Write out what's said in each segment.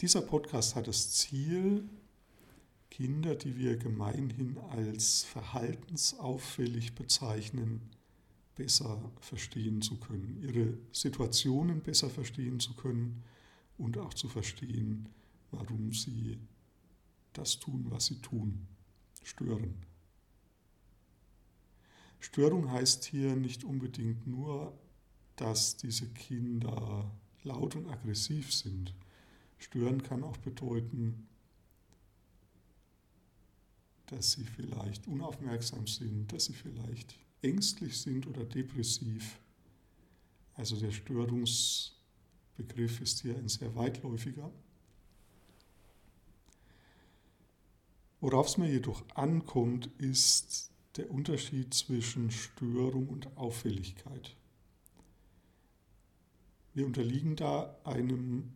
dieser Podcast hat das Ziel, Kinder, die wir gemeinhin als verhaltensauffällig bezeichnen, besser verstehen zu können, ihre Situationen besser verstehen zu können und auch zu verstehen, warum sie das tun, was sie tun, stören. Störung heißt hier nicht unbedingt nur, dass diese Kinder laut und aggressiv sind. Stören kann auch bedeuten, dass sie vielleicht unaufmerksam sind, dass sie vielleicht ängstlich sind oder depressiv. Also der Störungsbegriff ist hier ein sehr weitläufiger. Worauf es mir jedoch ankommt, ist der Unterschied zwischen Störung und Auffälligkeit. Wir unterliegen da einem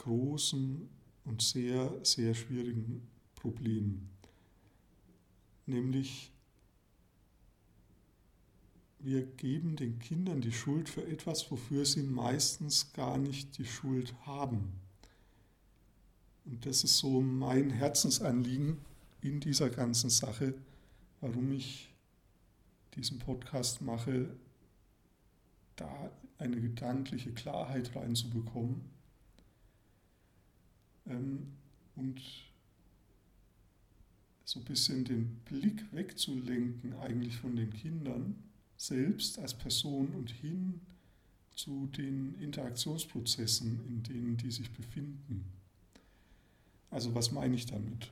großen und sehr, sehr schwierigen Problem, nämlich wir geben den Kindern die Schuld für etwas, wofür sie meistens gar nicht die Schuld haben. Und das ist so mein Herzensanliegen in dieser ganzen Sache, warum ich diesen Podcast mache, da eine gedankliche Klarheit reinzubekommen ähm, und so ein bisschen den Blick wegzulenken eigentlich von den Kindern selbst als Person und hin zu den Interaktionsprozessen, in denen die sich befinden. Also was meine ich damit?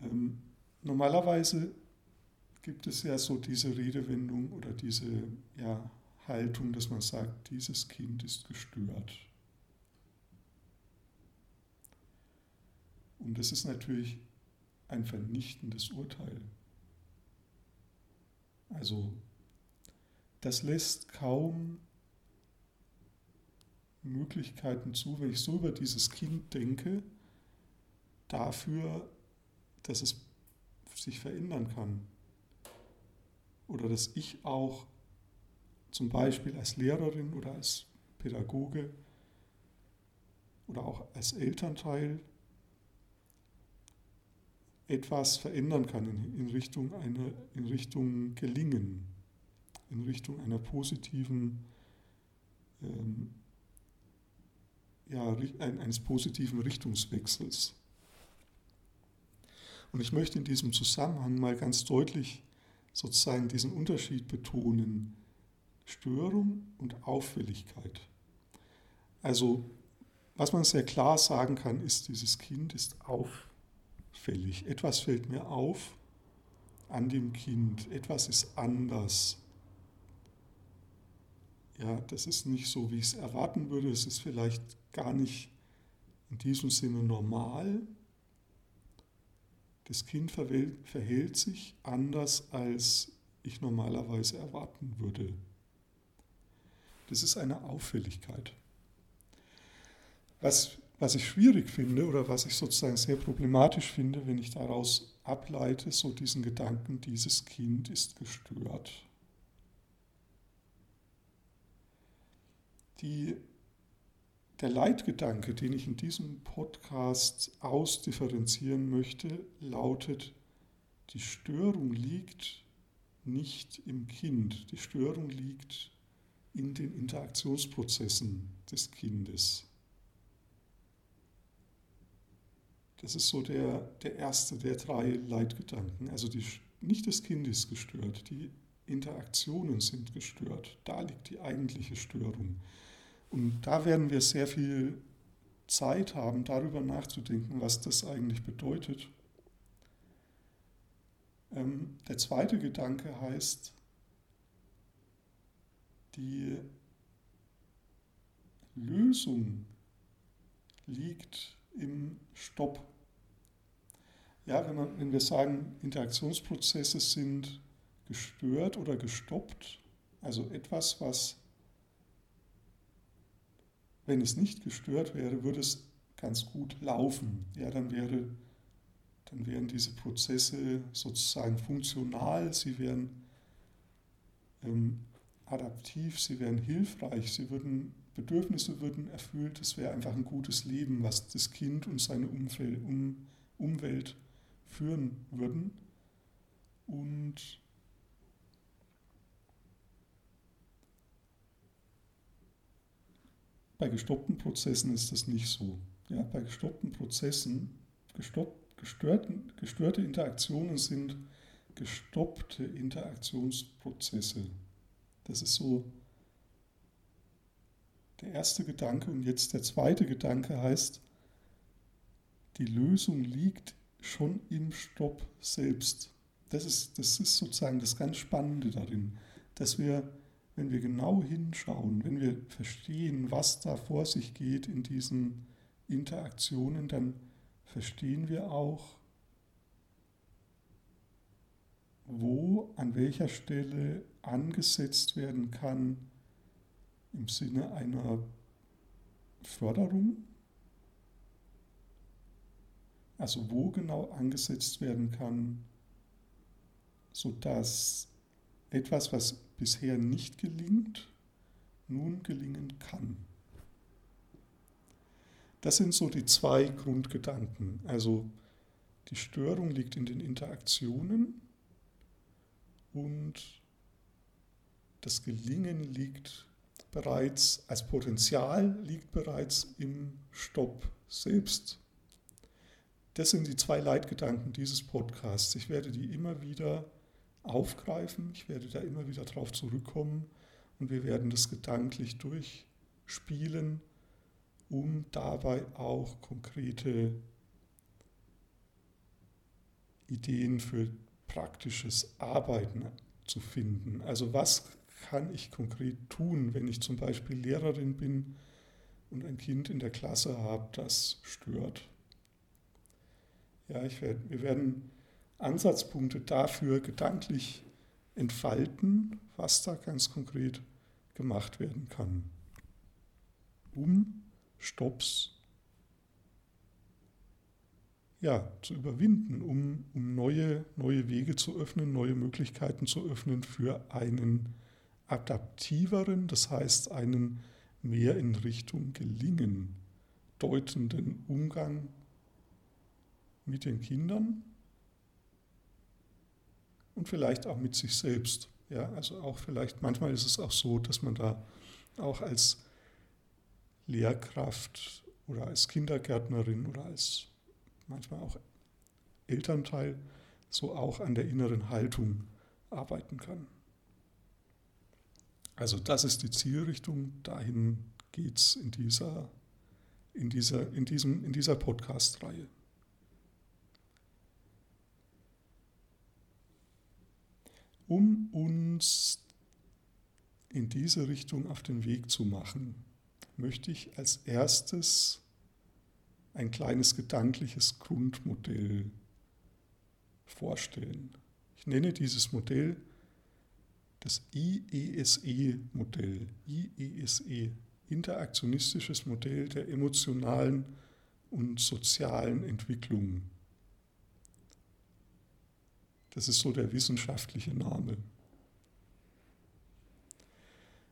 Ähm, normalerweise gibt es ja so diese Redewendung oder diese ja, Haltung, dass man sagt, dieses Kind ist gestört. Und das ist natürlich ein vernichtendes Urteil. Also das lässt kaum Möglichkeiten zu, wenn ich so über dieses Kind denke, dafür, dass es sich verändern kann. Oder dass ich auch zum Beispiel als Lehrerin oder als Pädagoge oder auch als Elternteil etwas verändern kann in, in, Richtung, eine, in Richtung Gelingen, in Richtung einer positiven, ähm, ja, eines positiven Richtungswechsels. Und ich möchte in diesem Zusammenhang mal ganz deutlich sozusagen diesen Unterschied betonen, Störung und Auffälligkeit. Also was man sehr klar sagen kann, ist, dieses Kind ist auffällig auffällig. Etwas fällt mir auf an dem Kind. Etwas ist anders. Ja, das ist nicht so, wie ich es erwarten würde. Es ist vielleicht gar nicht in diesem Sinne normal. Das Kind verhält sich anders, als ich normalerweise erwarten würde. Das ist eine Auffälligkeit. Was was ich schwierig finde oder was ich sozusagen sehr problematisch finde, wenn ich daraus ableite, so diesen Gedanken, dieses Kind ist gestört. Die, der Leitgedanke, den ich in diesem Podcast ausdifferenzieren möchte, lautet, die Störung liegt nicht im Kind, die Störung liegt in den Interaktionsprozessen des Kindes. Das ist so der, der erste der drei Leitgedanken. Also die, nicht das Kind ist gestört, die Interaktionen sind gestört. Da liegt die eigentliche Störung. Und da werden wir sehr viel Zeit haben, darüber nachzudenken, was das eigentlich bedeutet. Ähm, der zweite Gedanke heißt, die Lösung liegt im Stopp. Ja, wenn, man, wenn wir sagen, Interaktionsprozesse sind gestört oder gestoppt, also etwas, was, wenn es nicht gestört wäre, würde es ganz gut laufen. Ja, dann, wäre, dann wären diese Prozesse sozusagen funktional, sie wären ähm, adaptiv, sie wären hilfreich, sie würden, Bedürfnisse würden erfüllt, es wäre einfach ein gutes Leben, was das Kind und seine Umfeld, um, Umwelt führen würden. Und bei gestoppten Prozessen ist das nicht so. Ja, bei gestoppten Prozessen, gestopp, gestörten, gestörte Interaktionen sind gestoppte Interaktionsprozesse. Das ist so der erste Gedanke. Und jetzt der zweite Gedanke heißt, die Lösung liegt schon im Stopp selbst. Das ist, das ist sozusagen das ganz Spannende darin, dass wir, wenn wir genau hinschauen, wenn wir verstehen, was da vor sich geht in diesen Interaktionen, dann verstehen wir auch, wo, an welcher Stelle angesetzt werden kann im Sinne einer Förderung. Also wo genau angesetzt werden kann, sodass etwas, was bisher nicht gelingt, nun gelingen kann. Das sind so die zwei Grundgedanken. Also die Störung liegt in den Interaktionen und das Gelingen liegt bereits, als Potenzial liegt bereits im Stopp selbst. Das sind die zwei Leitgedanken dieses Podcasts. Ich werde die immer wieder aufgreifen, ich werde da immer wieder drauf zurückkommen und wir werden das gedanklich durchspielen, um dabei auch konkrete Ideen für praktisches Arbeiten zu finden. Also was kann ich konkret tun, wenn ich zum Beispiel Lehrerin bin und ein Kind in der Klasse habe, das stört. Ja, ich werd, wir werden Ansatzpunkte dafür gedanklich entfalten, was da ganz konkret gemacht werden kann, um Stops ja, zu überwinden, um, um neue, neue Wege zu öffnen, neue Möglichkeiten zu öffnen für einen adaptiveren, das heißt einen mehr in Richtung Gelingen deutenden Umgang mit den Kindern und vielleicht auch mit sich selbst. Ja, also auch vielleicht, manchmal ist es auch so, dass man da auch als Lehrkraft oder als Kindergärtnerin oder als manchmal auch Elternteil, so auch an der inneren Haltung arbeiten kann. Also das ist die Zielrichtung, dahin geht es in dieser, in dieser, in in dieser Podcast-Reihe. Um uns in diese Richtung auf den Weg zu machen, möchte ich als erstes ein kleines gedankliches Grundmodell vorstellen. Ich nenne dieses Modell das IESE-Modell. IESE, interaktionistisches Modell der emotionalen und sozialen Entwicklung. Das ist so der wissenschaftliche Name.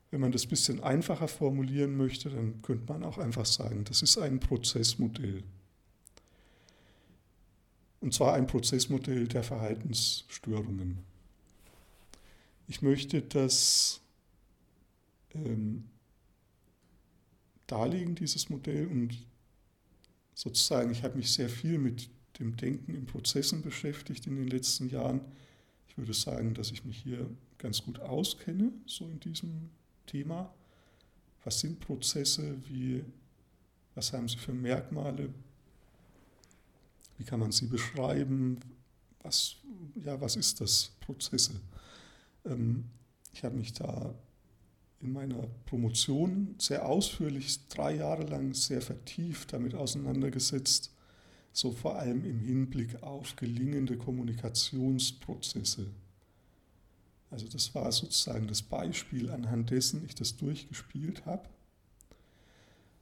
Wenn man das ein bisschen einfacher formulieren möchte, dann könnte man auch einfach sagen, das ist ein Prozessmodell. Und zwar ein Prozessmodell der Verhaltensstörungen. Ich möchte das ähm, darlegen, dieses Modell, und sozusagen, ich habe mich sehr viel mit dem Denken in Prozessen beschäftigt in den letzten Jahren. Ich würde sagen, dass ich mich hier ganz gut auskenne, so in diesem Thema. Was sind Prozesse? Wie, was haben sie für Merkmale? Wie kann man sie beschreiben? Was, ja, was ist das? Prozesse. Ähm, ich habe mich da in meiner Promotion sehr ausführlich, drei Jahre lang sehr vertieft damit auseinandergesetzt, so vor allem im Hinblick auf gelingende Kommunikationsprozesse. Also das war sozusagen das Beispiel, anhand dessen ich das durchgespielt habe.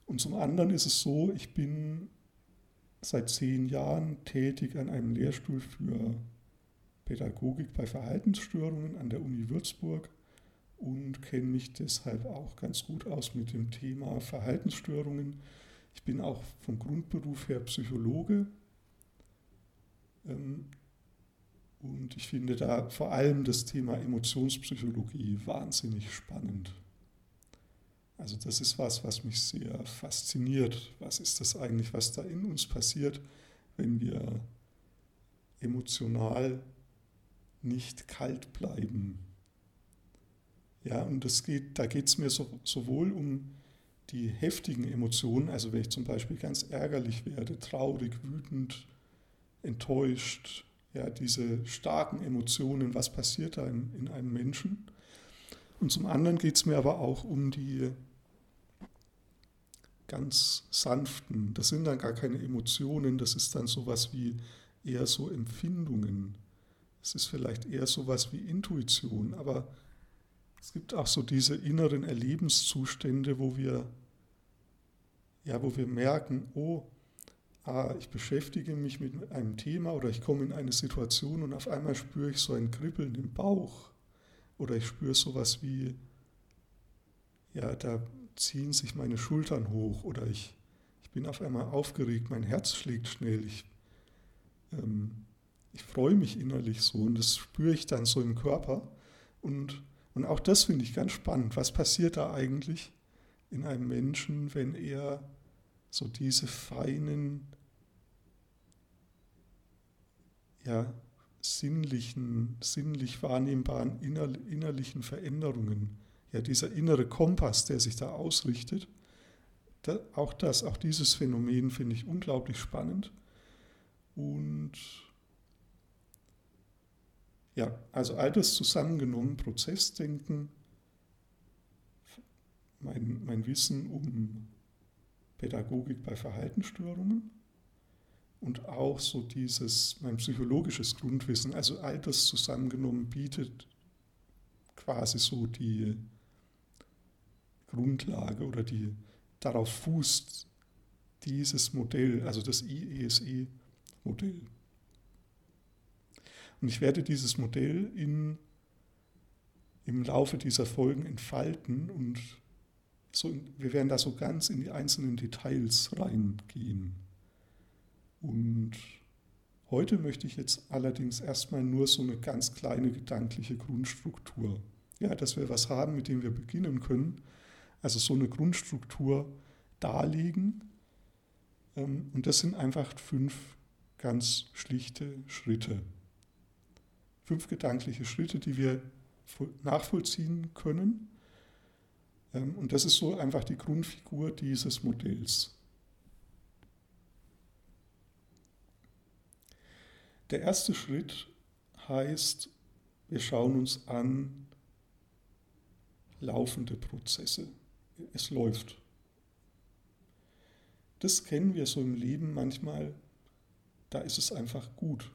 Und zum anderen ist es so, ich bin seit zehn Jahren tätig an einem Lehrstuhl für Pädagogik bei Verhaltensstörungen an der Uni Würzburg und kenne mich deshalb auch ganz gut aus mit dem Thema Verhaltensstörungen. Ich bin auch vom Grundberuf her Psychologe ähm, und ich finde da vor allem das Thema Emotionspsychologie wahnsinnig spannend. Also das ist was, was mich sehr fasziniert. Was ist das eigentlich, was da in uns passiert, wenn wir emotional nicht kalt bleiben? Ja, und das geht, da geht es mir so, sowohl um die heftigen Emotionen, also wenn ich zum Beispiel ganz ärgerlich werde, traurig, wütend, enttäuscht, ja, diese starken Emotionen, was passiert da in, in einem Menschen. Und zum anderen geht es mir aber auch um die ganz sanften, das sind dann gar keine Emotionen, das ist dann sowas wie eher so Empfindungen. Es ist vielleicht eher sowas wie Intuition, aber es gibt auch so diese inneren Erlebenszustände, wo wir, ja, wo wir merken, oh, ah, ich beschäftige mich mit einem Thema oder ich komme in eine Situation und auf einmal spüre ich so ein Kribbeln im Bauch oder ich spüre sowas wie, ja, da ziehen sich meine Schultern hoch oder ich, ich bin auf einmal aufgeregt, mein Herz schlägt schnell, ich, ähm, ich freue mich innerlich so und das spüre ich dann so im Körper. Und, und auch das finde ich ganz spannend. Was passiert da eigentlich in einem Menschen, wenn er so diese feinen, ja, sinnlichen, sinnlich wahrnehmbaren innerlichen Veränderungen ja, dieser innere Kompass, der sich da ausrichtet, da, auch das, auch dieses Phänomen finde ich unglaublich spannend. Und ja, also all das zusammengenommen, Prozessdenken, mein, mein Wissen um Pädagogik bei Verhaltensstörungen und auch so dieses, mein psychologisches Grundwissen, also all das zusammengenommen bietet quasi so die, Grundlage oder die darauf fußt dieses Modell, also das IESE-Modell. Und ich werde dieses Modell in, im Laufe dieser Folgen entfalten und so, wir werden da so ganz in die einzelnen Details reingehen. Und heute möchte ich jetzt allerdings erstmal nur so eine ganz kleine gedankliche Grundstruktur. Ja, dass wir was haben, mit dem wir beginnen können, also so eine Grundstruktur darlegen. Ähm, und das sind einfach fünf ganz schlichte Schritte. Fünf gedankliche Schritte, die wir nachvollziehen können. Ähm, und das ist so einfach die Grundfigur dieses Modells. Der erste Schritt heißt, wir schauen uns an laufende Prozesse es läuft. Das kennen wir so im Leben manchmal, da ist es einfach gut.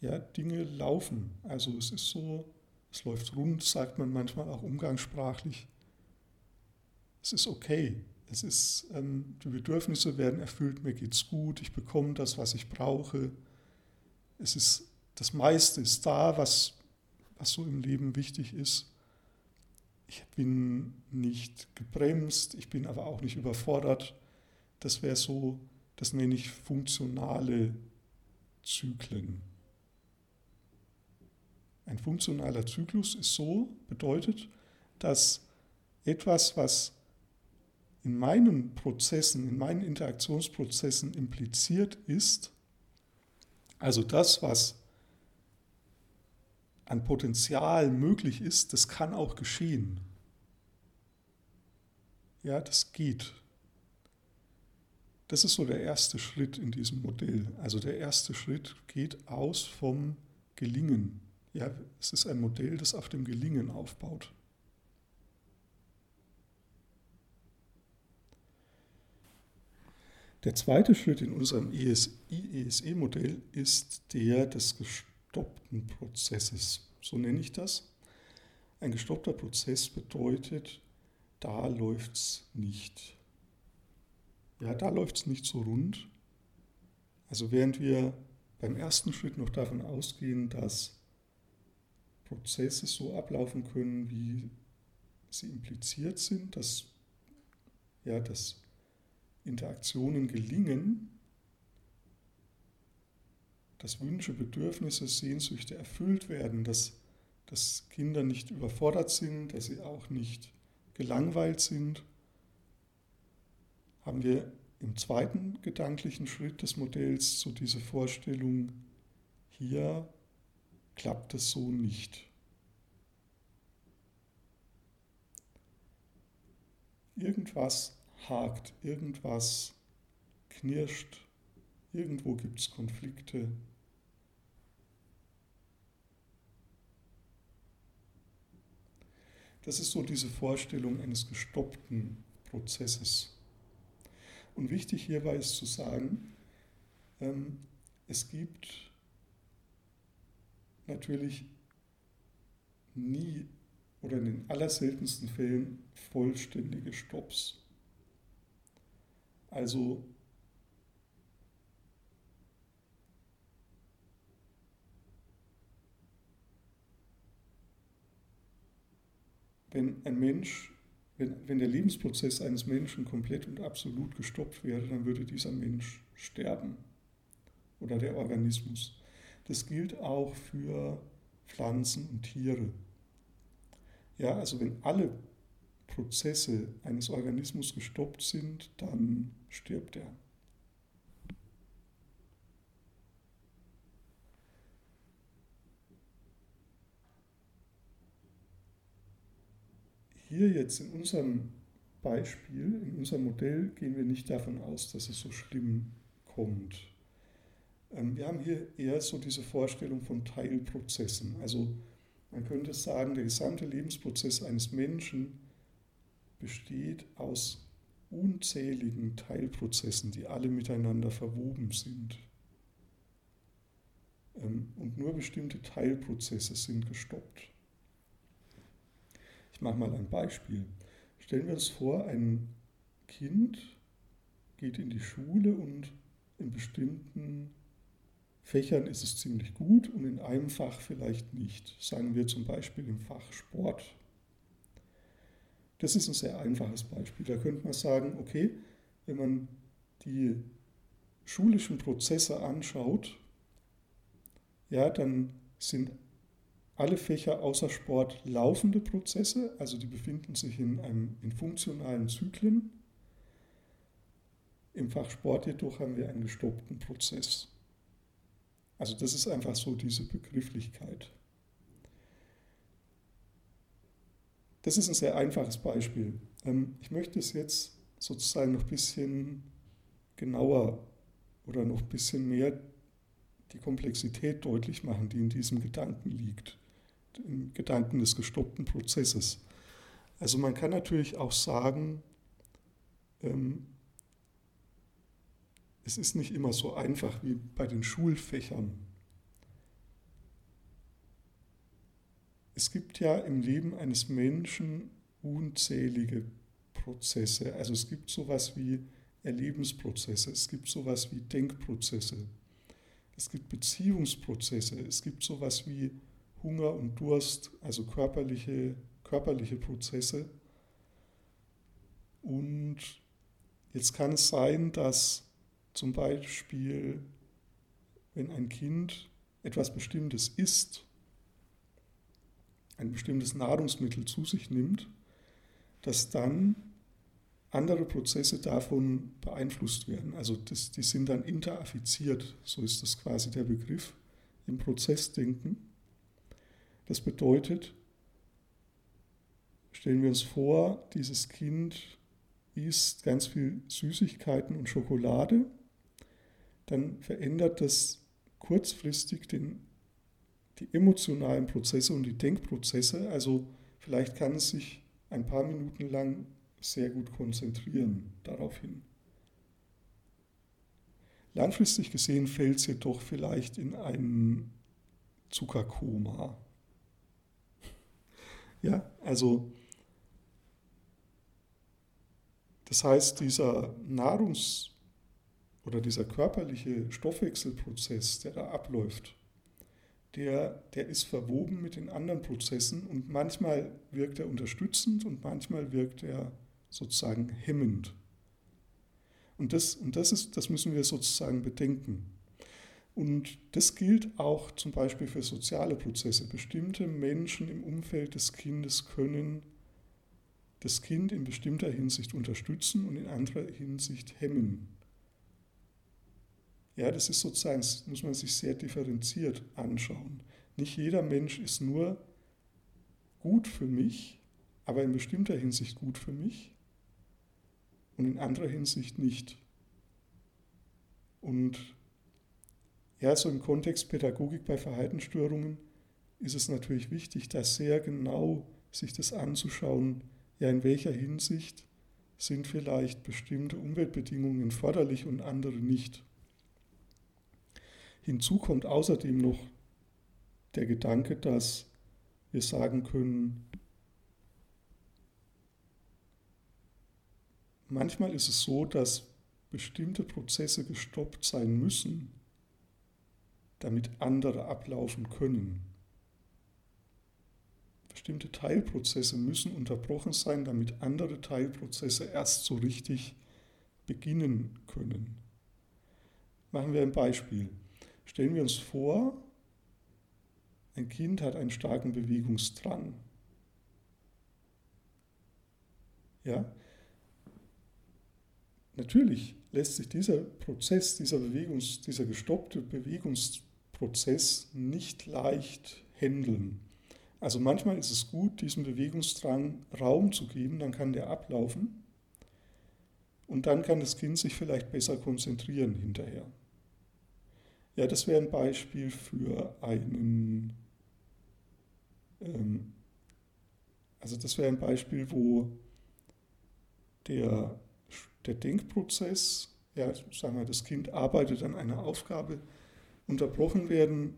Ja, Dinge laufen. Also es ist so, es läuft rund, sagt man manchmal auch umgangssprachlich. Es ist okay. Es ist, ähm, die Bedürfnisse werden erfüllt, mir geht's gut, ich bekomme das, was ich brauche. Es ist, das meiste ist da, was, was so im Leben wichtig ist ich bin nicht gebremst, ich bin aber auch nicht überfordert. Das wäre so, das nenne ich funktionale Zyklen. Ein funktionaler Zyklus ist so, bedeutet, dass etwas, was in meinen Prozessen, in meinen Interaktionsprozessen impliziert ist, also das, was an Potenzial möglich ist, das kann auch geschehen. Ja, das geht. Das ist so der erste Schritt in diesem Modell. Also der erste Schritt geht aus vom Gelingen. Ja, es ist ein Modell, das auf dem Gelingen aufbaut. Der zweite Schritt in unserem IESE-Modell ist der des gestoppten Prozesses. So nenne ich das. Ein gestoppter Prozess bedeutet, da läuft es nicht. Ja, da läuft es nicht so rund. Also während wir beim ersten Schritt noch davon ausgehen, dass Prozesse so ablaufen können, wie sie impliziert sind, dass, ja, dass Interaktionen gelingen, dass Wünsche, Bedürfnisse, Sehnsüchte erfüllt werden, dass, dass Kinder nicht überfordert sind, dass sie auch nicht gelangweilt sind, haben wir im zweiten gedanklichen Schritt des Modells so diese Vorstellung, hier klappt es so nicht. Irgendwas hakt, irgendwas knirscht, irgendwo gibt es Konflikte. Das ist so diese Vorstellung eines gestoppten Prozesses. Und wichtig hierbei ist zu sagen, ähm, es gibt natürlich nie oder in den allerseltensten Fällen vollständige Stops. Also wenn ein Mensch, wenn, wenn der Lebensprozess eines Menschen komplett und absolut gestoppt wäre, dann würde dieser Mensch sterben oder der Organismus. Das gilt auch für Pflanzen und Tiere. Ja, also wenn alle Prozesse eines Organismus gestoppt sind, dann stirbt er. Hier jetzt in unserem Beispiel, in unserem Modell gehen wir nicht davon aus, dass es so schlimm kommt. Ähm, wir haben hier eher so diese Vorstellung von Teilprozessen. Also man könnte sagen, der gesamte Lebensprozess eines Menschen besteht aus unzähligen Teilprozessen, die alle miteinander verwoben sind. Ähm, und nur bestimmte Teilprozesse sind gestoppt. Ich mache mal ein Beispiel. Stellen wir uns vor, ein Kind geht in die Schule und in bestimmten Fächern ist es ziemlich gut und in einem Fach vielleicht nicht. Sagen wir zum Beispiel im Fach Sport. Das ist ein sehr einfaches Beispiel. Da könnte man sagen, okay, wenn man die schulischen Prozesse anschaut, ja, dann sind alle Fächer außer Sport laufende Prozesse, also die befinden sich in, einem, in funktionalen Zyklen. Im Fach Sport jedoch haben wir einen gestoppten Prozess. Also das ist einfach so diese Begrifflichkeit. Das ist ein sehr einfaches Beispiel. Ähm, ich möchte es jetzt sozusagen noch ein bisschen genauer oder noch ein bisschen mehr die Komplexität deutlich machen, die in diesem Gedanken liegt, im Gedanken des gestoppten Prozesses. Also man kann natürlich auch sagen, ähm, es ist nicht immer so einfach wie bei den Schulfächern. Es gibt ja im Leben eines Menschen unzählige Prozesse. Also es gibt sowas wie Erlebensprozesse, es gibt sowas wie Denkprozesse, es gibt Beziehungsprozesse, es gibt sowas wie Hunger und Durst, also körperliche, körperliche Prozesse. Und jetzt kann es sein, dass zum Beispiel, wenn ein Kind etwas Bestimmtes isst, ein bestimmtes Nahrungsmittel zu sich nimmt, dass dann andere Prozesse davon beeinflusst werden. Also das, die sind dann interaffiziert, so ist das quasi der Begriff im Prozessdenken. Das bedeutet, stellen wir uns vor, dieses Kind isst ganz viel Süßigkeiten und Schokolade dann verändert das kurzfristig den, die emotionalen Prozesse und die Denkprozesse. Also vielleicht kann es sich ein paar Minuten lang sehr gut konzentrieren daraufhin. Langfristig gesehen fällt es jedoch vielleicht in ein Zuckerkoma. Ja, also das heißt, dieser Nahrungs oder dieser körperliche Stoffwechselprozess, der da abläuft, der, der ist verwoben mit den anderen Prozessen und manchmal wirkt er unterstützend und manchmal wirkt er sozusagen hemmend. Und das, und das, ist, das müssen wir sozusagen bedenken. Und das gilt auch zum Beispiel für soziale Prozesse. Bestimmte Menschen im Umfeld des Kindes können das Kind in bestimmter Hinsicht unterstützen und in anderer Hinsicht hemmen. Ja, das ist sozusagen, das muss man sich sehr differenziert anschauen. Nicht jeder Mensch ist nur gut für mich, aber in bestimmter Hinsicht gut für mich und in anderer Hinsicht nicht. Und ja, so im Kontext Pädagogik bei Verhaltensstörungen ist es natürlich wichtig, da sehr genau sich das anzuschauen, ja, in welcher Hinsicht sind vielleicht bestimmte Umweltbedingungen förderlich und andere nicht. Hinzu kommt außerdem noch der Gedanke, dass wir sagen können, manchmal ist es so, dass bestimmte Prozesse gestoppt sein müssen, damit andere ablaufen können. Bestimmte Teilprozesse müssen unterbrochen sein, damit andere Teilprozesse erst so richtig beginnen können. Machen wir ein Beispiel. Stellen wir uns vor, ein Kind hat einen starken Bewegungsdrang. Ja? Natürlich lässt sich dieser Prozess, dieser, Bewegungs-, dieser gestoppte Bewegungsdrang Prozess nicht leicht handeln. Also manchmal ist es gut, diesem Bewegungsdrang Raum zu geben, dann kann der ablaufen und dann kann das Kind sich vielleicht besser konzentrieren hinterher. Ja, das wäre ein Beispiel für einen, ähm, also das wäre ein Beispiel, wo der, der Denkprozess, ja, sagen wir, das Kind arbeitet an einer Aufgabe, unterbrochen werden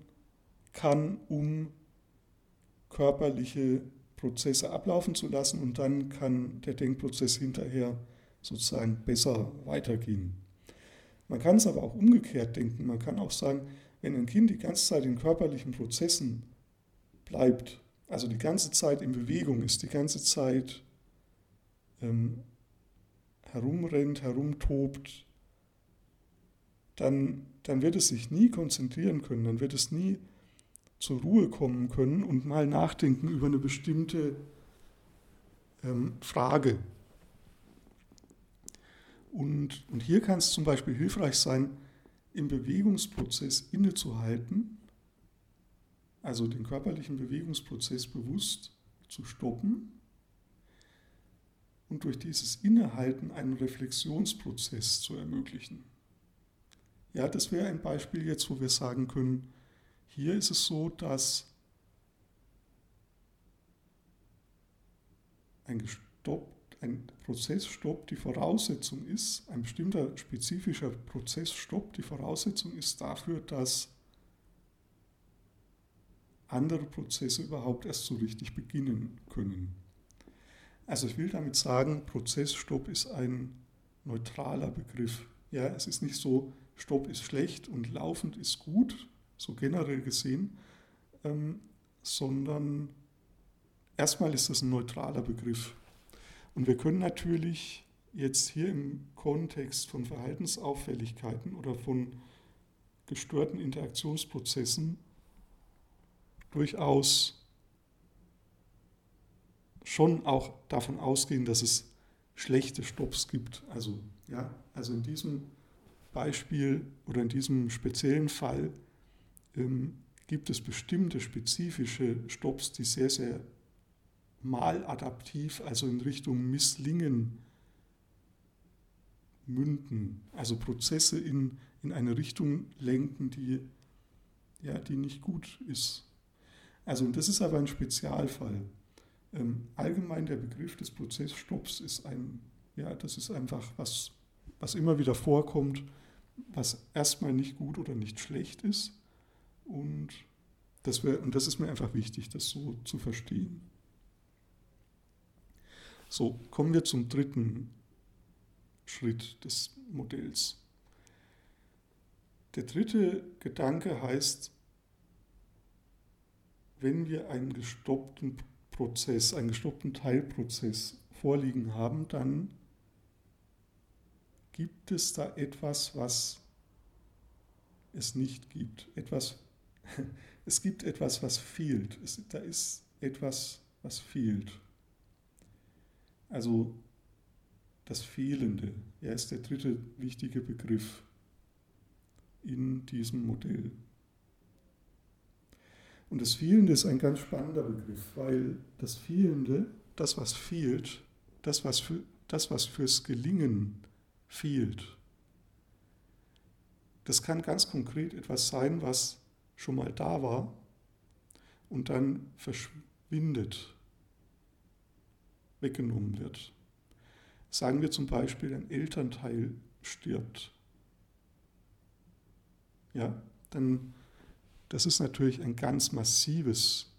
kann, um körperliche Prozesse ablaufen zu lassen und dann kann der Denkprozess hinterher sozusagen besser weitergehen. Man kann es aber auch umgekehrt denken. Man kann auch sagen, wenn ein Kind die ganze Zeit in körperlichen Prozessen bleibt, also die ganze Zeit in Bewegung ist, die ganze Zeit ähm, herumrennt, herumtobt, dann, dann wird es sich nie konzentrieren können, dann wird es nie zur Ruhe kommen können und mal nachdenken über eine bestimmte ähm, Frage. Und, und hier kann es zum Beispiel hilfreich sein, im Bewegungsprozess innezuhalten, also den körperlichen Bewegungsprozess bewusst zu stoppen und durch dieses Innehalten einen Reflexionsprozess zu ermöglichen. Ja, das wäre ein Beispiel jetzt, wo wir sagen können, hier ist es so, dass ein, gestoppt, ein Prozessstopp die Voraussetzung ist, ein bestimmter spezifischer Prozessstopp die Voraussetzung ist dafür, dass andere Prozesse überhaupt erst so richtig beginnen können. Also ich will damit sagen, Prozessstopp ist ein neutraler Begriff. Ja, es ist nicht so, Stopp ist schlecht und laufend ist gut, so generell gesehen, ähm, sondern erstmal ist das ein neutraler Begriff. Und wir können natürlich jetzt hier im Kontext von Verhaltensauffälligkeiten oder von gestörten Interaktionsprozessen durchaus schon auch davon ausgehen, dass es schlechte Stopps gibt. Also, ja, also in diesem Beispiel oder in diesem speziellen Fall ähm, gibt es bestimmte spezifische Stops, die sehr, sehr maladaptiv, also in Richtung Misslingen münden, also Prozesse in, in eine Richtung lenken, die, ja, die nicht gut ist. Also das ist aber ein Spezialfall. Ähm, allgemein der Begriff des Prozessstopps ist ein, ja, das ist einfach was, was immer wieder vorkommt was erstmal nicht gut oder nicht schlecht ist. Und das, wär, und das ist mir einfach wichtig, das so zu verstehen. So, kommen wir zum dritten Schritt des Modells. Der dritte Gedanke heißt, wenn wir einen gestoppten Prozess, einen gestoppten Teilprozess vorliegen haben, dann gibt es da etwas, was es nicht gibt. Etwas, es gibt etwas, was fehlt. Es, da ist etwas, was fehlt. Also das Fehlende, er ist der dritte wichtige Begriff in diesem Modell. Und das Fehlende ist ein ganz spannender Begriff, weil das Fehlende, das was fehlt, das was, für, das, was fürs Gelingen fehlt, das kann ganz konkret etwas sein, was schon mal da war und dann verschwindet, weggenommen wird. Sagen wir zum Beispiel, ein Elternteil stirbt. Ja, dann das ist natürlich ein ganz massives,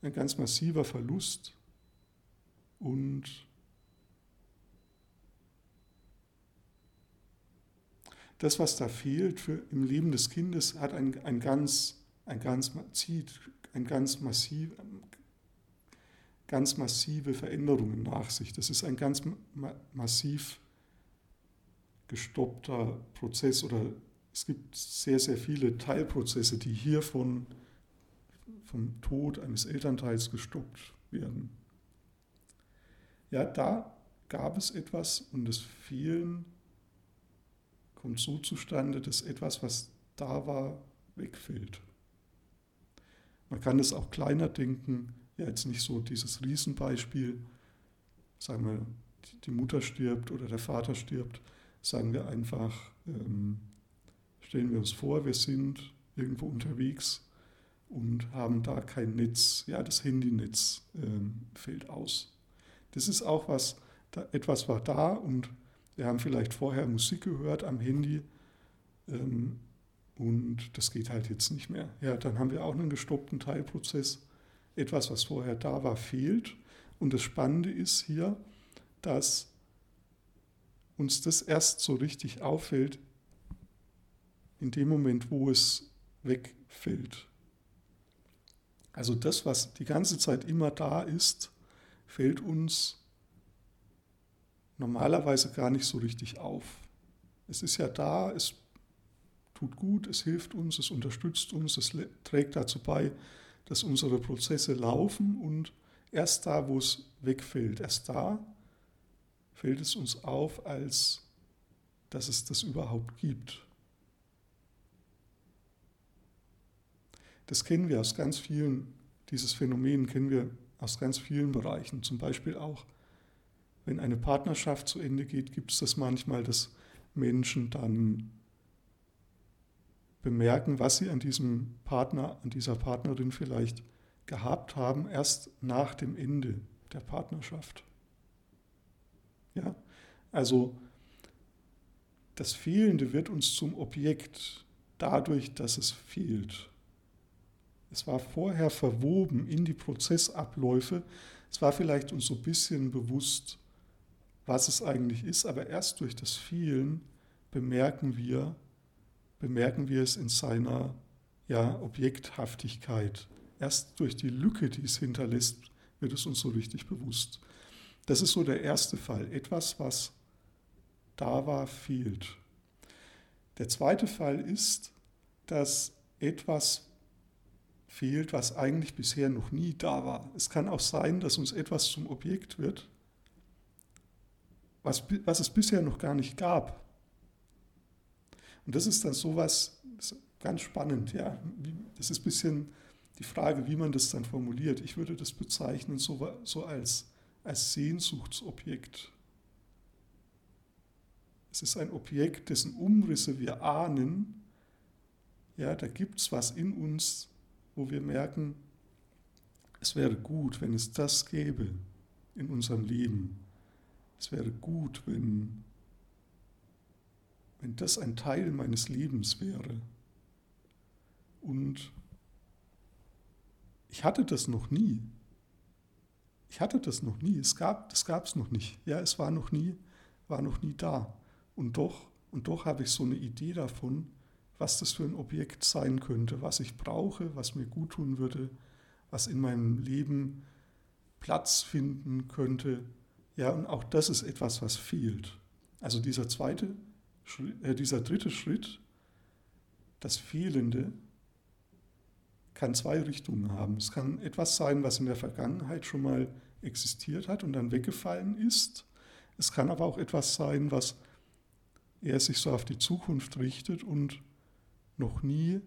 ein ganz massiver Verlust und das, was da fehlt für, im Leben des Kindes, hat ein, ein ganz, ein ganz, zieht ein ganz massiv, ganz massive Veränderungen nach sich. Das ist ein ganz massiv gestoppter Prozess oder es gibt sehr, sehr viele Teilprozesse, die hier von, vom Tod eines Elternteils gestoppt werden. Ja, da gab es etwas und das Fehlen kommt so zustande, dass etwas, was da war, wegfällt. Man kann es auch kleiner denken, ja jetzt nicht so dieses Riesenbeispiel, sagen wir, die Mutter stirbt oder der Vater stirbt, sagen wir einfach, ähm, stellen wir uns vor, wir sind irgendwo unterwegs und haben da kein Netz, ja das Handynetz ähm, fällt aus. Das ist auch was, da, etwas war da und wir haben vielleicht vorher Musik gehört am Handy ähm, und das geht halt jetzt nicht mehr. Ja, dann haben wir auch einen gestoppten Teilprozess. Etwas, was vorher da war, fehlt. Und das Spannende ist hier, dass uns das erst so richtig auffällt in dem Moment, wo es wegfällt. Also das, was die ganze Zeit immer da ist, fällt uns normalerweise gar nicht so richtig auf. Es ist ja da, es tut gut, es hilft uns, es unterstützt uns, es trägt dazu bei, dass unsere Prozesse laufen und erst da, wo es wegfällt, erst da fällt es uns auf, als dass es das überhaupt gibt. Das kennen wir aus ganz vielen, dieses Phänomen kennen wir aus ganz vielen Bereichen, zum Beispiel auch wenn eine Partnerschaft zu Ende geht, gibt es das manchmal, dass Menschen dann bemerken, was sie an diesem Partner, an dieser Partnerin vielleicht gehabt haben, erst nach dem Ende der Partnerschaft. Ja, also das Fehlende wird uns zum Objekt dadurch, dass es fehlt. Es war vorher verwoben in die Prozessabläufe. Es war vielleicht uns so ein bisschen bewusst, was es eigentlich ist, aber erst durch das Vielen bemerken wir, bemerken wir es in seiner ja, Objekthaftigkeit. Erst durch die Lücke, die es hinterlässt, wird es uns so richtig bewusst. Das ist so der erste Fall. Etwas, was da war, fehlt. Der zweite Fall ist, dass etwas fehlt, was eigentlich bisher noch nie da war. Es kann auch sein, dass uns etwas zum Objekt wird, was, was es bisher noch gar nicht gab. Und das ist dann sowas, das ganz spannend, ja. Das ist ein bisschen die Frage, wie man das dann formuliert. Ich würde das bezeichnen so, so als, als Sehnsuchtsobjekt. Es ist ein Objekt, dessen Umrisse wir ahnen. Ja, da gibt es was in uns, wo wir merken, es wäre gut, wenn es das gäbe in unserem Leben. Es wäre gut, wenn, wenn das ein Teil meines Lebens wäre. Und ich hatte das noch nie. Ich hatte das noch nie. Es gab, das gab es noch nicht. Ja, es war noch nie, war noch nie da. Und doch, und doch habe ich so eine Idee davon, was das für ein Objekt sein könnte, was ich brauche, was mir gut tun würde, was in meinem Leben Platz finden könnte. Ja, und auch das ist etwas, was fehlt. Also dieser zweite, dieser dritte Schritt, das Fehlende, kann zwei Richtungen haben. Es kann etwas sein, was in der Vergangenheit schon mal existiert hat und dann weggefallen ist. Es kann aber auch etwas sein, was er sich so auf die Zukunft richtet und noch nie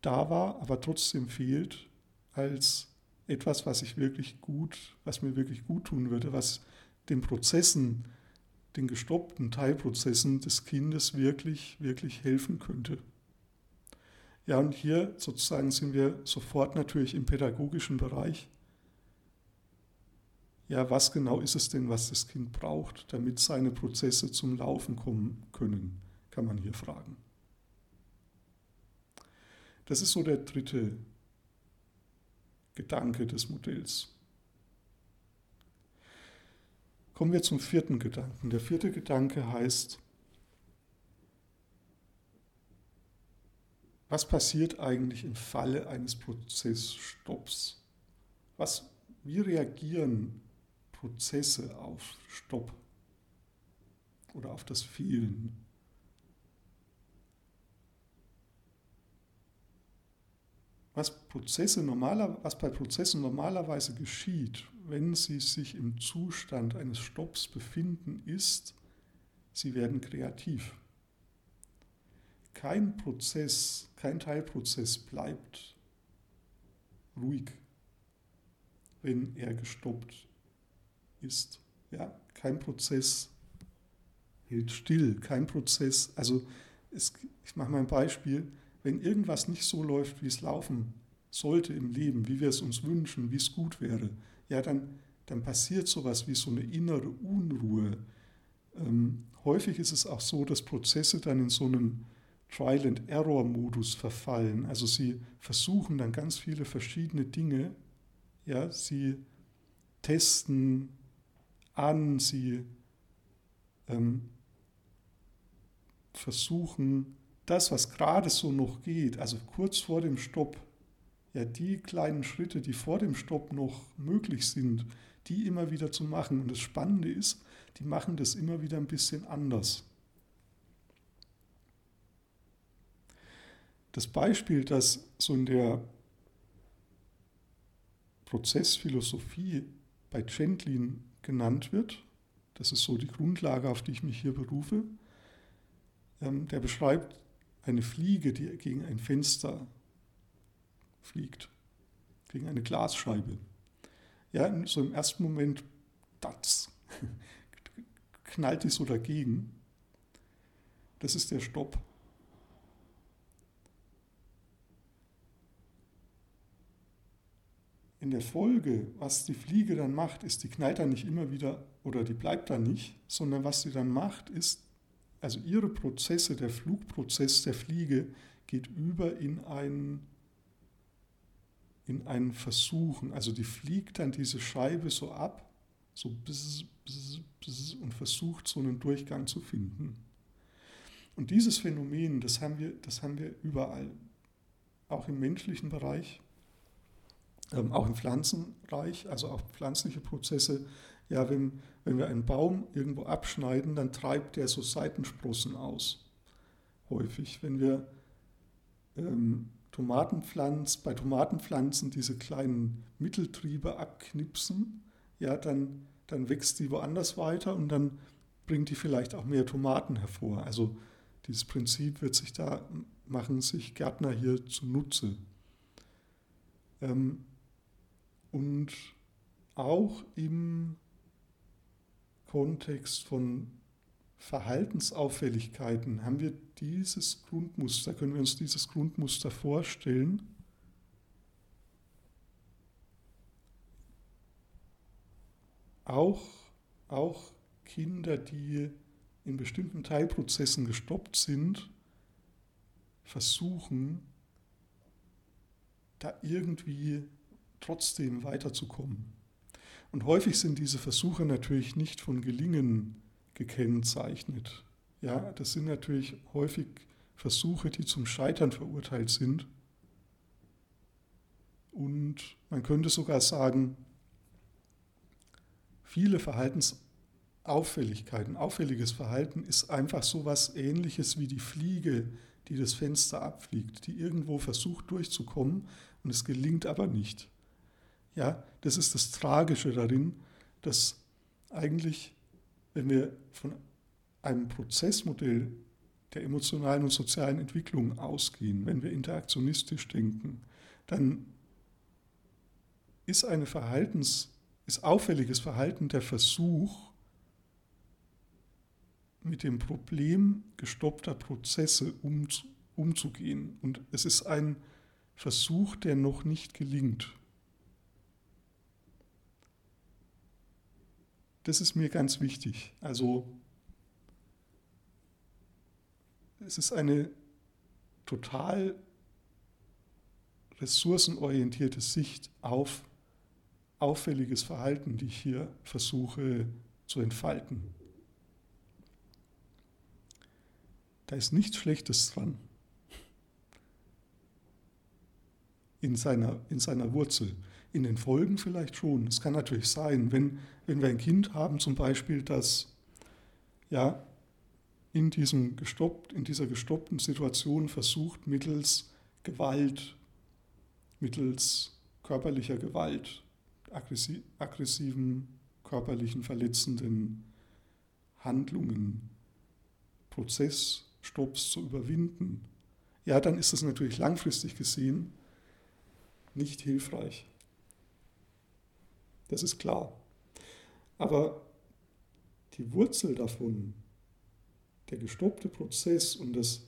da war, aber trotzdem fehlt als etwas, was ich wirklich gut, was mir wirklich gut tun würde, was den Prozessen, den gestoppten Teilprozessen des Kindes wirklich, wirklich helfen könnte. Ja, und hier sozusagen sind wir sofort natürlich im pädagogischen Bereich. Ja, was genau ist es denn, was das Kind braucht, damit seine Prozesse zum Laufen kommen können, kann man hier fragen. Das ist so der dritte Gedanke des Modells. Kommen wir zum vierten Gedanken. Der vierte Gedanke heißt, Was passiert eigentlich im Falle eines Prozessstopps? Was, wie reagieren Prozesse auf Stopp oder auf das Fehlen? Was, Prozesse normaler, was bei Prozessen normalerweise geschieht, wenn sie sich im Zustand eines Stopps befinden, ist, sie werden kreativ kein Prozess, kein Teilprozess bleibt ruhig, wenn er gestoppt ist. Ja, kein Prozess hält still, kein Prozess. Also es, ich mache mal ein Beispiel. Wenn irgendwas nicht so läuft, wie es laufen sollte im Leben, wie wir es uns wünschen, wie es gut wäre, ja, dann, dann passiert sowas wie so eine innere Unruhe. Ähm, häufig ist es auch so, dass Prozesse dann in so einem Trial-and-Error-Modus verfallen. Also sie versuchen dann ganz viele verschiedene Dinge. Ja, sie testen an, sie ähm, versuchen das, was gerade so noch geht, also kurz vor dem Stopp, ja, die kleinen Schritte, die vor dem Stopp noch möglich sind, die immer wieder zu machen. Und das Spannende ist, die machen das immer wieder ein bisschen anders. Das Beispiel, das so in der Prozessphilosophie bei Gentlin genannt wird, das ist so die Grundlage, auf die ich mich hier berufe, ähm, der beschreibt eine Fliege, die gegen ein Fenster fliegt, gegen eine Glasscheibe. Ja, so im ersten Moment, das knallt die so dagegen. Das ist der Stopp. in der Folge, was die Fliege dann macht, ist, die knallt dann nicht immer wieder oder die bleibt dann nicht, sondern was sie dann macht, ist, also ihre Prozesse, der Flugprozess der Fliege geht über in ein in ein Versuchen. Also die fliegt dann diese Scheibe so ab, so bzz, bzz, bzz, und versucht so einen Durchgang zu finden. Und dieses Phänomen, das haben wir, das haben wir überall, auch im menschlichen Bereich ähm, auch im Pflanzenreich, also auch pflanzliche Prozesse. Ja, wenn, wenn wir einen Baum irgendwo abschneiden, dann treibt der so Seitensprossen aus. Häufig. Wenn wir ähm, Tomatenpflanz, bei Tomatenpflanzen diese kleinen Mitteltriebe abknipsen, ja, dann, dann wächst die woanders weiter und dann bringt die vielleicht auch mehr Tomaten hervor. Also dieses Prinzip wird sich da, machen sich Gärtner hier zunutze. Ähm, und auch im Kontext von Verhaltensauffälligkeiten haben wir dieses Grundmuster, können wir uns dieses Grundmuster vorstellen. Auch, auch Kinder, die in bestimmten Teilprozessen gestoppt sind, versuchen, da irgendwie trotzdem weiterzukommen. Und häufig sind diese Versuche natürlich nicht von Gelingen gekennzeichnet. Ja, das sind natürlich häufig Versuche, die zum Scheitern verurteilt sind. Und man könnte sogar sagen, viele Verhaltensauffälligkeiten, auffälliges Verhalten ist einfach so etwas ähnliches wie die Fliege, die das Fenster abfliegt, die irgendwo versucht durchzukommen und es gelingt aber nicht. Ja, das ist das Tragische darin, dass eigentlich, wenn wir von einem Prozessmodell der emotionalen und sozialen Entwicklung ausgehen, wenn wir interaktionistisch denken, dann ist eine Verhaltens, ist auffälliges Verhalten der Versuch, mit dem Problem gestoppter Prozesse umzugehen. Und es ist ein Versuch, der noch nicht gelingt. Das ist mir ganz wichtig. Also es ist eine total ressourcenorientierte Sicht auf auffälliges Verhalten, die ich hier versuche zu entfalten. Da ist nichts Schlechtes dran in seiner, in seiner Wurzel. In den Folgen vielleicht schon. Es kann natürlich sein, wenn, wenn wir ein Kind haben, zum Beispiel, das ja, in, diesem gestoppt, in dieser gestoppten Situation versucht, mittels Gewalt, mittels körperlicher Gewalt, aggressiven, körperlichen, verletzenden Handlungen, Prozessstopps zu überwinden, ja, dann ist das natürlich langfristig gesehen nicht hilfreich. Das ist klar. Aber die Wurzel davon, der gestoppte Prozess und das,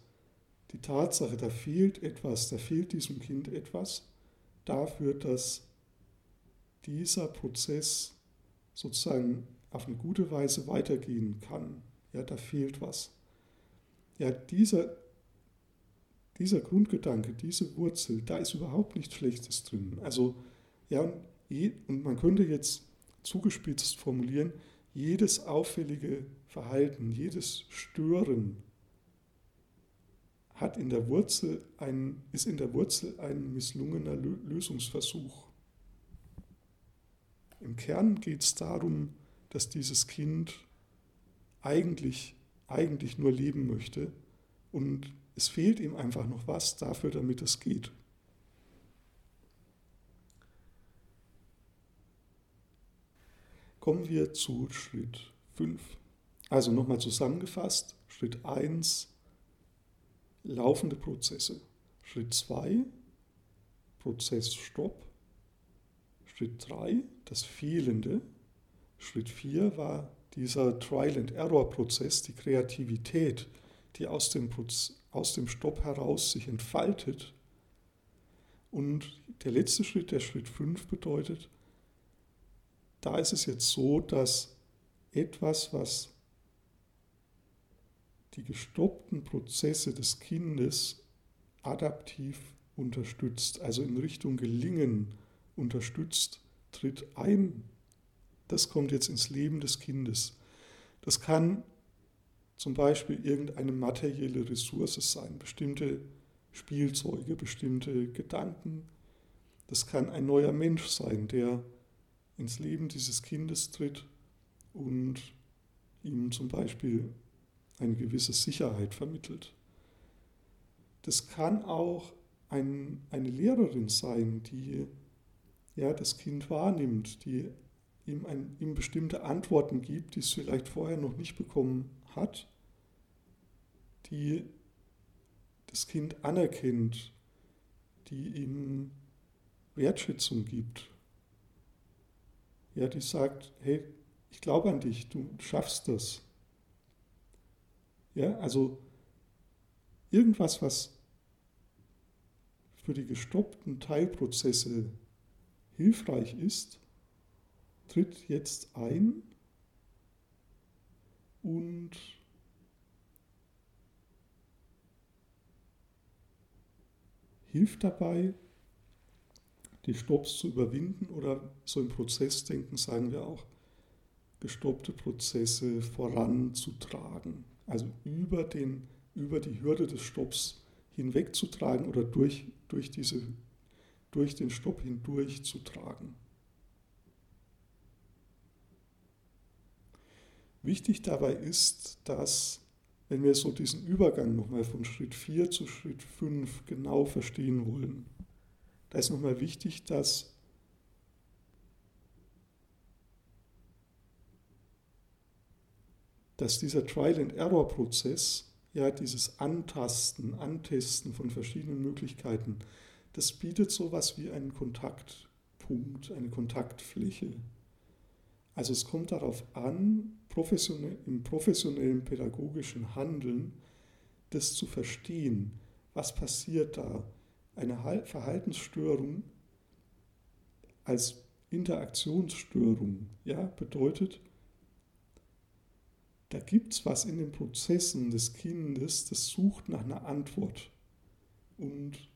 die Tatsache, da fehlt etwas, da fehlt diesem Kind etwas, dafür, dass dieser Prozess sozusagen auf eine gute Weise weitergehen kann. Ja, da fehlt was. Ja, dieser, dieser Grundgedanke, diese Wurzel, da ist überhaupt nichts Schlechtes drin. Also, ja, und man könnte jetzt zugespitzt formulieren, jedes auffällige Verhalten, jedes Stören hat in der Wurzel ein, ist in der Wurzel ein misslungener Lösungsversuch. Im Kern geht es darum, dass dieses Kind eigentlich, eigentlich nur leben möchte und es fehlt ihm einfach noch was dafür, damit es geht. Kommen wir zu Schritt 5. Also nochmal zusammengefasst, Schritt 1, laufende Prozesse. Schritt 2, Prozessstopp. Schritt 3, das Fehlende. Schritt 4 war dieser Trial-and-Error-Prozess, die Kreativität, die aus dem, aus dem Stopp heraus sich entfaltet. Und der letzte Schritt, der Schritt 5 bedeutet, da ist es jetzt so, dass etwas, was die gestoppten Prozesse des Kindes adaptiv unterstützt, also in Richtung Gelingen unterstützt, tritt ein. Das kommt jetzt ins Leben des Kindes. Das kann zum Beispiel irgendeine materielle Ressource sein, bestimmte Spielzeuge, bestimmte Gedanken. Das kann ein neuer Mensch sein, der ins Leben dieses Kindes tritt und ihm zum Beispiel eine gewisse Sicherheit vermittelt. Das kann auch ein, eine Lehrerin sein, die ja, das Kind wahrnimmt, die ihm, ein, ihm bestimmte Antworten gibt, die es vielleicht vorher noch nicht bekommen hat, die das Kind anerkennt, die ihm Wertschätzung gibt ja, die sagt, hey, ich glaube an dich, du schaffst das. Ja, also irgendwas, was für die gestoppten Teilprozesse hilfreich ist, tritt jetzt ein und hilft dabei, die Stopps zu überwinden oder so im Prozessdenken sagen wir auch, gestoppte Prozesse voranzutragen. Also über den über die Hürde des Stopps hinwegzutragen oder durch, durch, diese, durch den Stopp hindurch zu tragen. Wichtig dabei ist, dass, wenn wir so diesen Übergang nochmal von Schritt 4 zu Schritt 5 genau verstehen wollen, da ist nochmal wichtig, dass dass dieser Trial-and-Error-Prozess, ja, dieses Antasten, Antesten von verschiedenen Möglichkeiten, das bietet so etwas wie einen Kontaktpunkt, eine Kontaktfläche. Also es kommt darauf an, professionell, im professionellen pädagogischen Handeln das zu verstehen. Was passiert da? Eine Verhaltensstörung als Interaktionsstörung ja, bedeutet, da gibt es was in den Prozessen des Kindes, das sucht nach einer Antwort. Und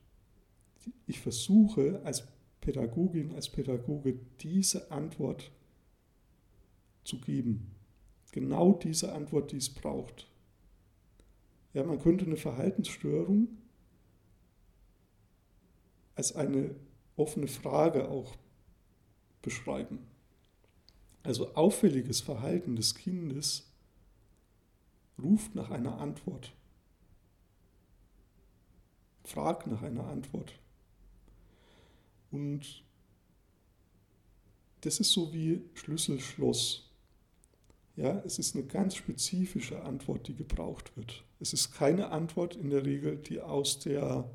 ich versuche als Pädagogin, als Pädagoge diese Antwort zu geben. Genau diese Antwort, die es braucht. Ja, man könnte eine Verhaltensstörung als eine offene Frage auch beschreiben. Also auffälliges Verhalten des Kindes ruft nach einer Antwort. Fragt nach einer Antwort. Und das ist so wie Schlüssel-Schloss. Ja, es ist eine ganz spezifische Antwort, die gebraucht wird. Es ist keine Antwort in der Regel, die aus der,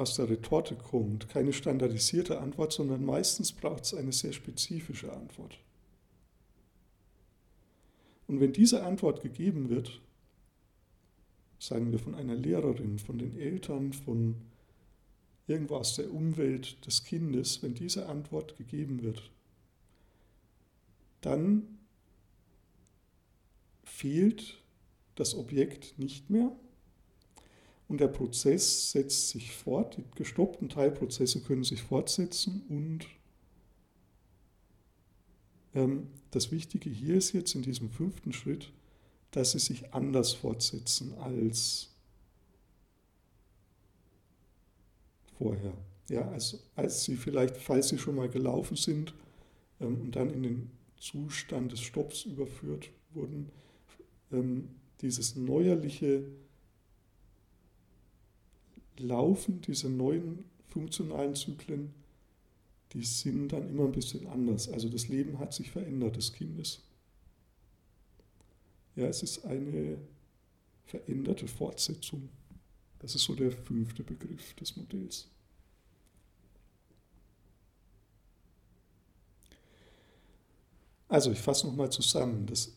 aus der Retorte kommt, keine standardisierte Antwort, sondern meistens braucht es eine sehr spezifische Antwort. Und wenn diese Antwort gegeben wird, sagen wir von einer Lehrerin, von den Eltern, von irgendwo aus der Umwelt des Kindes, wenn diese Antwort gegeben wird, dann fehlt das Objekt nicht mehr und der Prozess setzt sich fort. Die gestoppten Teilprozesse können sich fortsetzen und ähm, das Wichtige hier ist jetzt in diesem fünften Schritt, dass sie sich anders fortsetzen als vorher. Ja, als, als sie vielleicht, falls sie schon mal gelaufen sind ähm, und dann in den Zustand des Stopps überführt wurden, ähm, dieses neuerliche Laufen, diese neuen funktionalen Zyklen die sind dann immer ein bisschen anders. Also das Leben hat sich verändert des Kindes. Ja, es ist eine veränderte Fortsetzung. Das ist so der fünfte Begriff des Modells. Also ich fasse nochmal zusammen. Das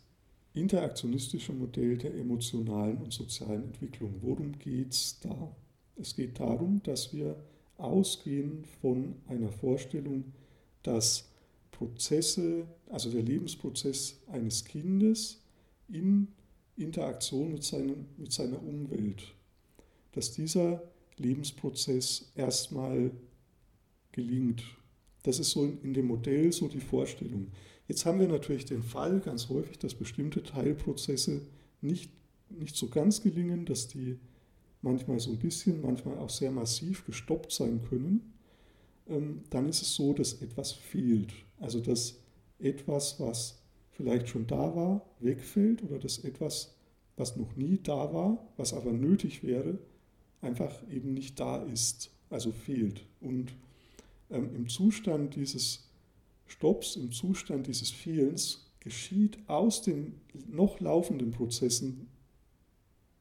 interaktionistische Modell der emotionalen und sozialen Entwicklung. Worum geht es da? Es geht darum, dass wir ausgehen von einer Vorstellung, dass Prozesse, also der Lebensprozess eines Kindes in Interaktion mit, seinem, mit seiner Umwelt, dass dieser Lebensprozess erstmal gelingt. Das ist so in dem Modell so die Vorstellung. Jetzt haben wir natürlich den Fall ganz häufig, dass bestimmte Teilprozesse nicht, nicht so ganz gelingen, dass die manchmal so ein bisschen, manchmal auch sehr massiv gestoppt sein können, ähm, dann ist es so, dass etwas fehlt. Also dass etwas, was vielleicht schon da war, wegfällt oder dass etwas, was noch nie da war, was aber nötig wäre, einfach eben nicht da ist, also fehlt. Und ähm, im Zustand dieses Stopps, im Zustand dieses Fehlens geschieht aus den noch laufenden Prozessen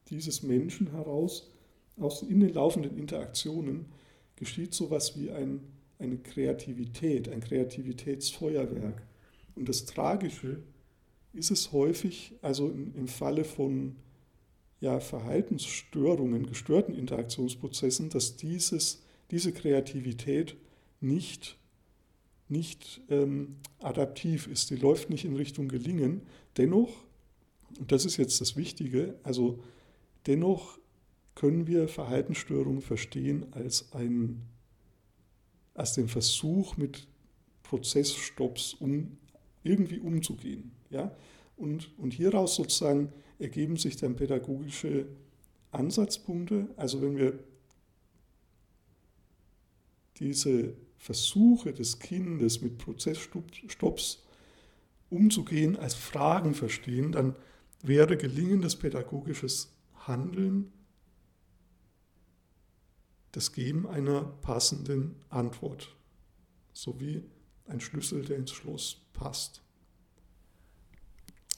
dieses Menschen heraus aus, in den laufenden Interaktionen geschieht so etwas wie ein, eine Kreativität, ein Kreativitätsfeuerwerk. Und das Tragische ist es häufig, also im, im Falle von ja, Verhaltensstörungen, gestörten Interaktionsprozessen, dass dieses, diese Kreativität nicht, nicht ähm, adaptiv ist. Die läuft nicht in Richtung Gelingen. Dennoch, und das ist jetzt das Wichtige, also dennoch können wir Verhaltensstörungen verstehen als, ein, als den Versuch, mit Prozessstopps um, irgendwie umzugehen. Ja? Und, und hieraus sozusagen ergeben sich dann pädagogische Ansatzpunkte. Also wenn wir diese Versuche des Kindes mit Prozessstopps umzugehen als Fragen verstehen, dann wäre gelingendes pädagogisches Handeln das Geben einer passenden Antwort, sowie ein Schlüssel, der ins Schloss passt.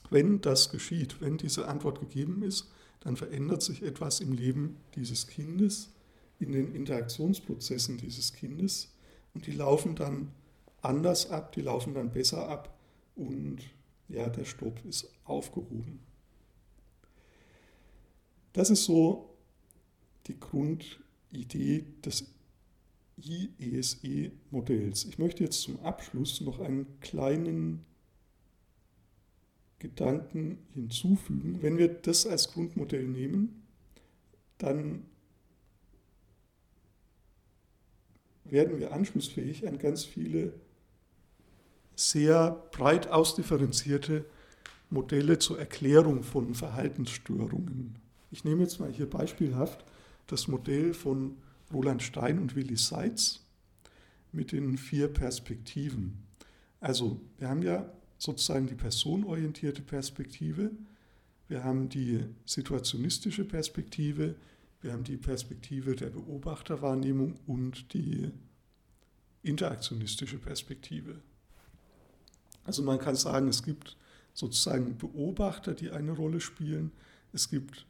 Wenn das geschieht, wenn diese Antwort gegeben ist, dann verändert sich etwas im Leben dieses Kindes, in den Interaktionsprozessen dieses Kindes und die laufen dann anders ab, die laufen dann besser ab und ja, der Stopp ist aufgehoben. Das ist so die Grundidee des IESE-Modells. Ich möchte jetzt zum Abschluss noch einen kleinen Gedanken hinzufügen. Wenn wir das als Grundmodell nehmen, dann werden wir anschlussfähig an ganz viele sehr breit ausdifferenzierte Modelle zur Erklärung von Verhaltensstörungen. Ich nehme jetzt mal hier beispielhaft das Modell von Roland Stein und Willi Seitz mit den vier Perspektiven. Also wir haben ja sozusagen die personorientierte Perspektive, wir haben die situationistische Perspektive, wir haben die Perspektive der Beobachterwahrnehmung und die interaktionistische Perspektive. Also man kann sagen, es gibt sozusagen Beobachter, die eine Rolle spielen. Es gibt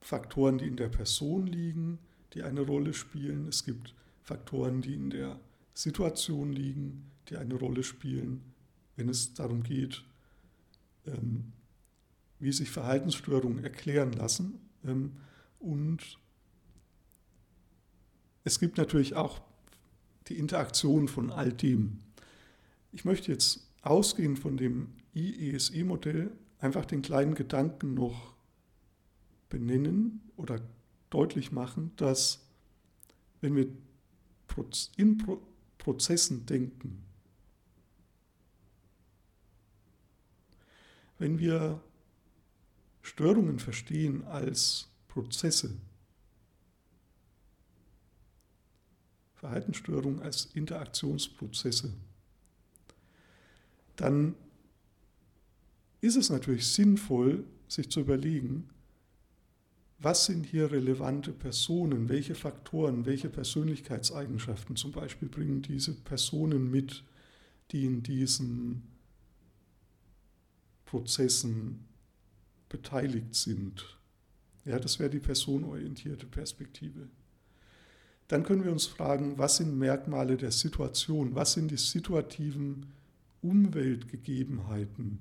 Faktoren, die in der Person liegen, die eine Rolle spielen. Es gibt Faktoren, die in der Situation liegen, die eine Rolle spielen, wenn es darum geht, ähm, wie sich Verhaltensstörungen erklären lassen. Ähm, und es gibt natürlich auch die Interaktion von all dem. Ich möchte jetzt ausgehend von dem IESE-Modell einfach den kleinen Gedanken noch benennen oder deutlich machen, dass wenn wir in Prozessen denken, wenn wir Störungen verstehen als Prozesse, Verhaltensstörungen als Interaktionsprozesse, dann ist es natürlich sinnvoll, sich zu überlegen, was sind hier relevante Personen, welche Faktoren, welche Persönlichkeitseigenschaften zum Beispiel bringen diese Personen mit, die in diesen Prozessen beteiligt sind. Ja, das wäre die personorientierte Perspektive. Dann können wir uns fragen, was sind Merkmale der Situation, was sind die situativen Umweltgegebenheiten,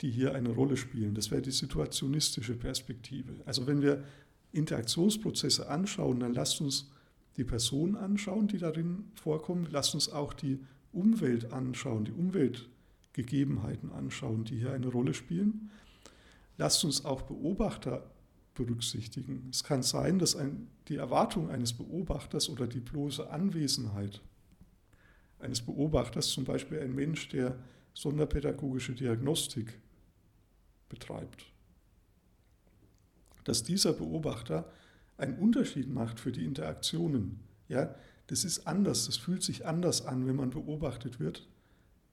die hier eine Rolle spielen. Das wäre die situationistische Perspektive. Also wenn wir Interaktionsprozesse anschauen, dann lasst uns die Personen anschauen, die darin vorkommen. Lasst uns auch die Umwelt anschauen, die Umweltgegebenheiten anschauen, die hier eine Rolle spielen. Lasst uns auch Beobachter berücksichtigen. Es kann sein, dass ein, die Erwartung eines Beobachters oder die bloße Anwesenheit eines Beobachters, zum Beispiel ein Mensch, der sonderpädagogische Diagnostik betreibt. Dass dieser Beobachter einen Unterschied macht für die Interaktionen. Ja, das ist anders, das fühlt sich anders an, wenn man beobachtet wird,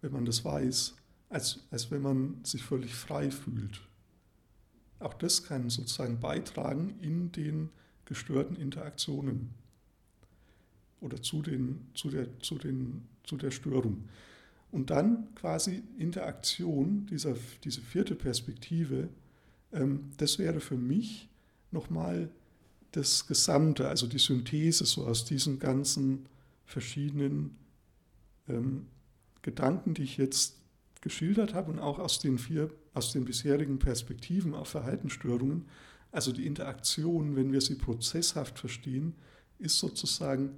wenn man das weiß, als, als wenn man sich völlig frei fühlt. Auch das kann sozusagen beitragen in den gestörten Interaktionen oder zu, den, zu, der, zu, den, zu der Störung. Und dann quasi Interaktion, dieser, diese vierte Perspektive, ähm, das wäre für mich nochmal das Gesamte, also die Synthese so aus diesen ganzen verschiedenen ähm, Gedanken, die ich jetzt geschildert habe und auch aus den vier, aus den bisherigen Perspektiven auf Verhaltensstörungen. Also die Interaktion, wenn wir sie prozesshaft verstehen, ist sozusagen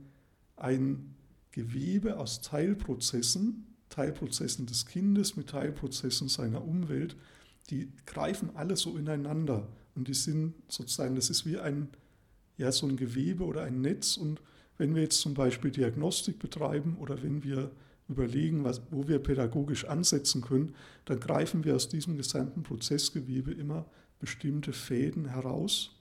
ein Gewebe aus Teilprozessen, Teilprozessen des Kindes mit Teilprozessen seiner Umwelt, die greifen alle so ineinander und die sind sozusagen, das ist wie ein, ja, so ein Gewebe oder ein Netz und wenn wir jetzt zum Beispiel Diagnostik betreiben oder wenn wir überlegen, was, wo wir pädagogisch ansetzen können, dann greifen wir aus diesem gesamten Prozessgewebe immer bestimmte Fäden heraus.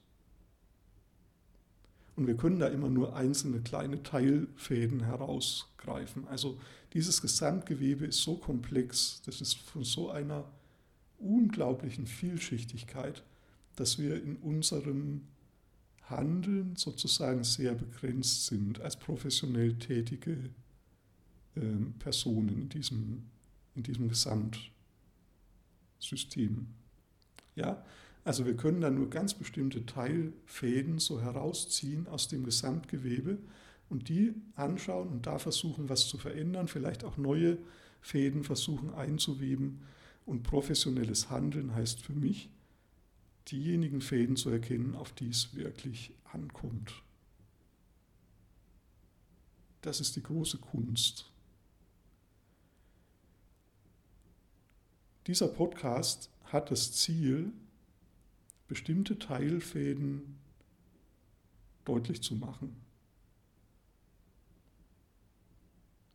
Und wir können da immer nur einzelne kleine Teilfäden herausgreifen. Also dieses Gesamtgewebe ist so komplex, das ist von so einer unglaublichen Vielschichtigkeit, dass wir in unserem Handeln sozusagen sehr begrenzt sind als professionell tätige ähm, Personen in diesem, in diesem Gesamtsystem. Ja, also wir können dann nur ganz bestimmte Teilfäden so herausziehen aus dem Gesamtgewebe und die anschauen und da versuchen, was zu verändern, vielleicht auch neue Fäden versuchen einzuweben. Und professionelles Handeln heißt für mich, diejenigen Fäden zu erkennen, auf die es wirklich ankommt. Das ist die große Kunst. Dieser Podcast hat das Ziel, bestimmte Teilfäden deutlich zu machen.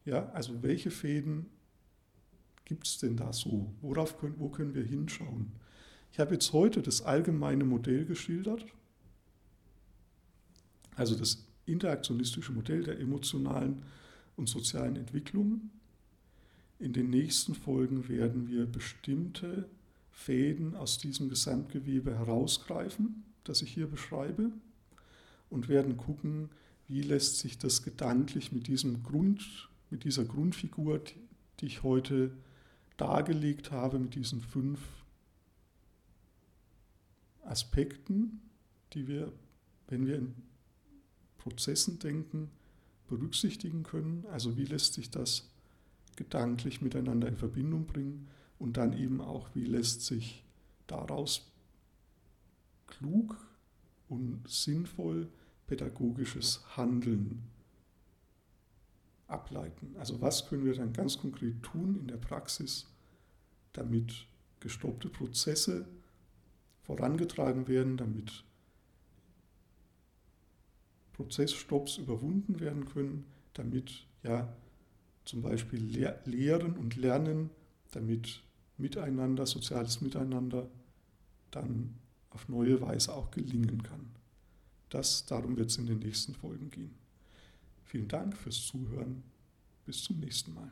Ja, also welche Fäden gibt es denn da so? Worauf können, wo können wir hinschauen? Ich habe jetzt heute das allgemeine Modell geschildert, also das interaktionistische Modell der emotionalen und sozialen Entwicklung. In den nächsten Folgen werden wir bestimmte Fäden aus diesem Gesamtgewebe herausgreifen, das ich hier beschreibe, und werden gucken, wie lässt sich das gedanklich mit, diesem Grund, mit dieser Grundfigur, die ich heute dargelegt habe, mit diesen fünf Aspekten, die wir, wenn wir in Prozessen denken, berücksichtigen können. Also wie lässt sich das gedanklich miteinander in Verbindung bringen und dann eben auch, wie lässt sich daraus klug und sinnvoll pädagogisches Handeln ableiten. Also was können wir dann ganz konkret tun in der Praxis, damit gestoppte Prozesse vorangetragen werden, damit Prozessstopps überwunden werden können, damit ja zum Beispiel Lehren und Lernen, damit Miteinander, soziales Miteinander dann auf neue Weise auch gelingen kann. Das, darum wird es in den nächsten Folgen gehen. Vielen Dank fürs Zuhören. Bis zum nächsten Mal.